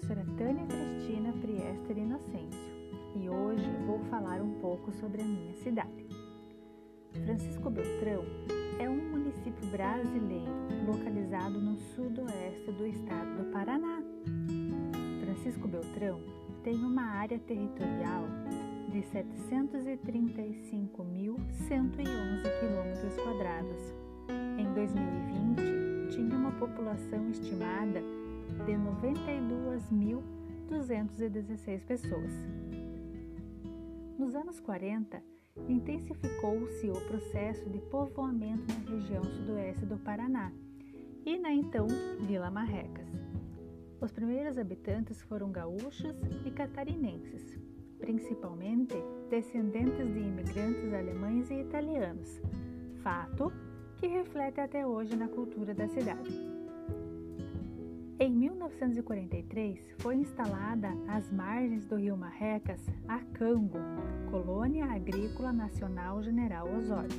professora Tânia Cristina Priester Inocêncio e hoje vou falar um pouco sobre a minha cidade. Francisco Beltrão é um município brasileiro localizado no sudoeste do estado do Paraná. Francisco Beltrão tem uma área territorial de 735.111 km. Em 2020, tinha uma população estimada de 92.216 pessoas. Nos anos 40, intensificou-se o processo de povoamento na região sudoeste do Paraná e na então Vila Marrecas. Os primeiros habitantes foram gaúchos e catarinenses, principalmente descendentes de imigrantes alemães e italianos, fato que reflete até hoje na cultura da cidade. Em 1943, foi instalada às margens do rio Marrecas a Cango, Colônia Agrícola Nacional General Osório,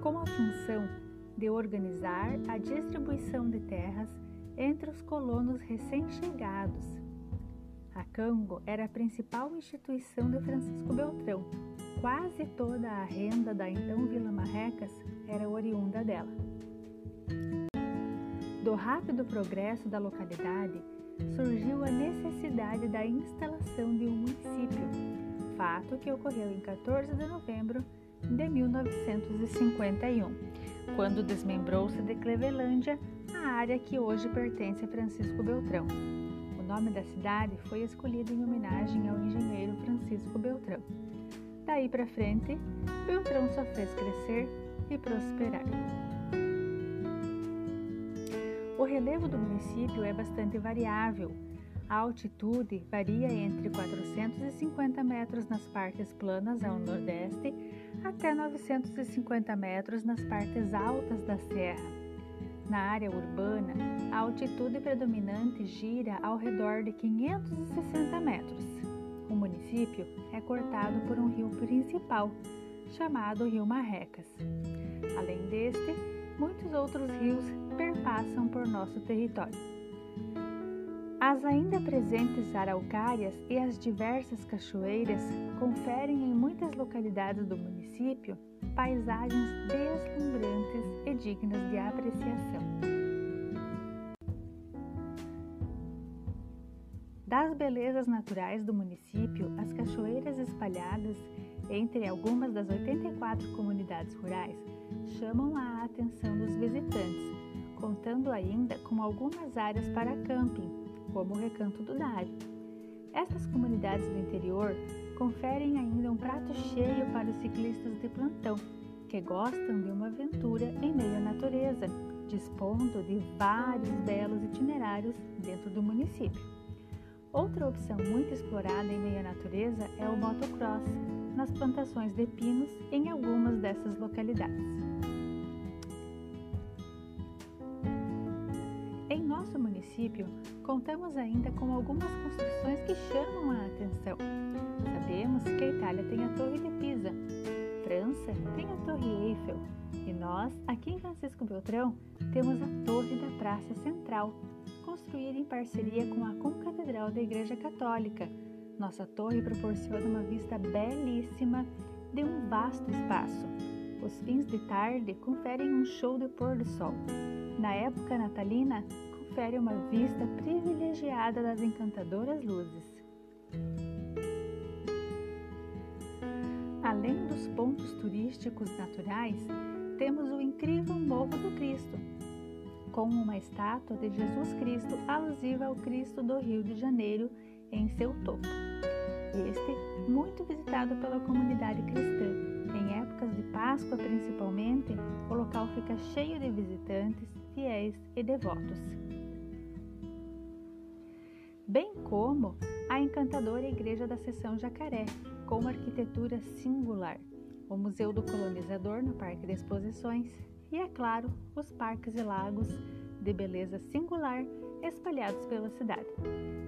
com a função de organizar a distribuição de terras entre os colonos recém-chegados. A Cango era a principal instituição de Francisco Beltrão. Quase toda a renda da então Vila Marrecas era oriunda dela. Do rápido progresso da localidade, surgiu a necessidade da instalação de um município, fato que ocorreu em 14 de novembro de 1951, quando desmembrou-se de Clevelândia a área que hoje pertence a Francisco Beltrão. O nome da cidade foi escolhido em homenagem ao engenheiro Francisco Beltrão. Daí para frente, Beltrão só fez crescer e prosperar. O relevo do município é bastante variável. A altitude varia entre 450 metros nas partes planas ao nordeste até 950 metros nas partes altas da serra. Na área urbana, a altitude predominante gira ao redor de 560 metros. O município é cortado por um rio principal, chamado Rio Marrecas. Além deste, muitos outros rios perpassam por nosso território. As ainda presentes araucárias e as diversas cachoeiras conferem em muitas localidades do município paisagens deslumbrantes e dignas de apreciação. Das belezas naturais do município, as cachoeiras espalhadas entre algumas das 84 comunidades rurais chamam a atenção dos visitantes, contando ainda com algumas áreas para camping, como o Recanto do Dário. Estas comunidades do interior conferem ainda um prato cheio para os ciclistas de plantão, que gostam de uma aventura em meio à natureza, dispondo de vários belos itinerários dentro do município. Outra opção muito explorada em meio à natureza é o motocross, nas plantações de pinos em algumas dessas localidades. Em nosso município, contamos ainda com algumas construções que chamam a atenção. Sabemos que a Itália tem a Torre de Pisa, França tem a Torre Eiffel e nós, aqui em Francisco Beltrão, temos a Torre da Praça Central, construída em parceria com a Concatedral da Igreja Católica, nossa torre proporciona uma vista belíssima de um vasto espaço. Os fins de tarde conferem um show de pôr do sol. Na época natalina, confere uma vista privilegiada das encantadoras luzes. Além dos pontos turísticos naturais, temos o incrível Morro do Cristo, com uma estátua de Jesus Cristo alusiva ao Cristo do Rio de Janeiro em seu topo. Este, muito visitado pela comunidade cristã. Em épocas de Páscoa, principalmente, o local fica cheio de visitantes, fiéis e devotos. Bem como a encantadora Igreja da Seção Jacaré, com uma arquitetura singular, o Museu do Colonizador no Parque de Exposições e, é claro, os parques e lagos de beleza singular espalhados pela cidade,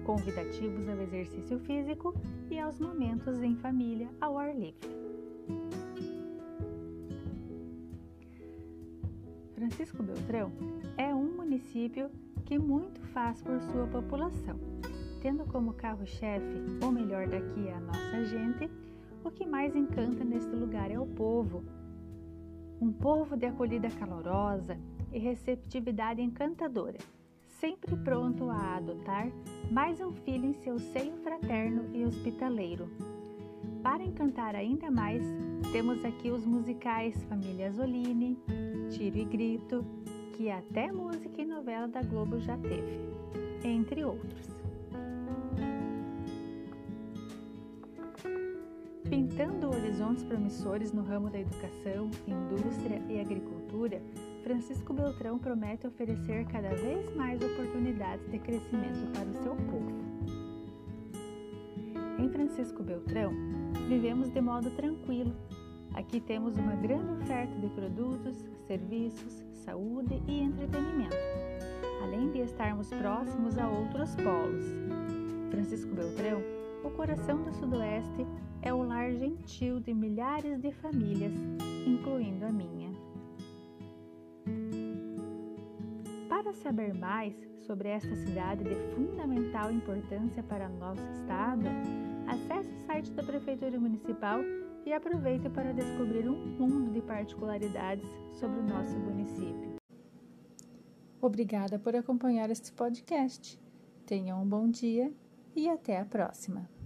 convidativos ao exercício físico e aos momentos em família ao ar livre. Francisco Beltrão é um município que muito faz por sua população, tendo como carro-chefe, ou melhor daqui a nossa gente, o que mais encanta neste lugar é o povo. Um povo de acolhida calorosa e receptividade encantadora, sempre pronto a adotar mais um filho em seu seio fraterno e hospitaleiro. Para encantar ainda mais, temos aqui os musicais Família Zolini, Tiro e Grito, que até música e novela da Globo já teve, entre outros. Pintando horizontes promissores no ramo da educação, indústria e agricultura, Francisco Beltrão promete oferecer cada vez mais oportunidades de crescimento para o seu povo. Em Francisco Beltrão, vivemos de modo tranquilo. Aqui temos uma grande oferta de produtos, serviços, saúde e entretenimento, além de estarmos próximos a outros polos. Francisco Beltrão, o coração do Sudoeste, é o lar gentil de milhares de famílias, incluindo a minha. Saber mais sobre esta cidade de fundamental importância para nosso estado, acesse o site da Prefeitura Municipal e aproveite para descobrir um mundo de particularidades sobre o nosso município. Obrigada por acompanhar este podcast. Tenha um bom dia e até a próxima!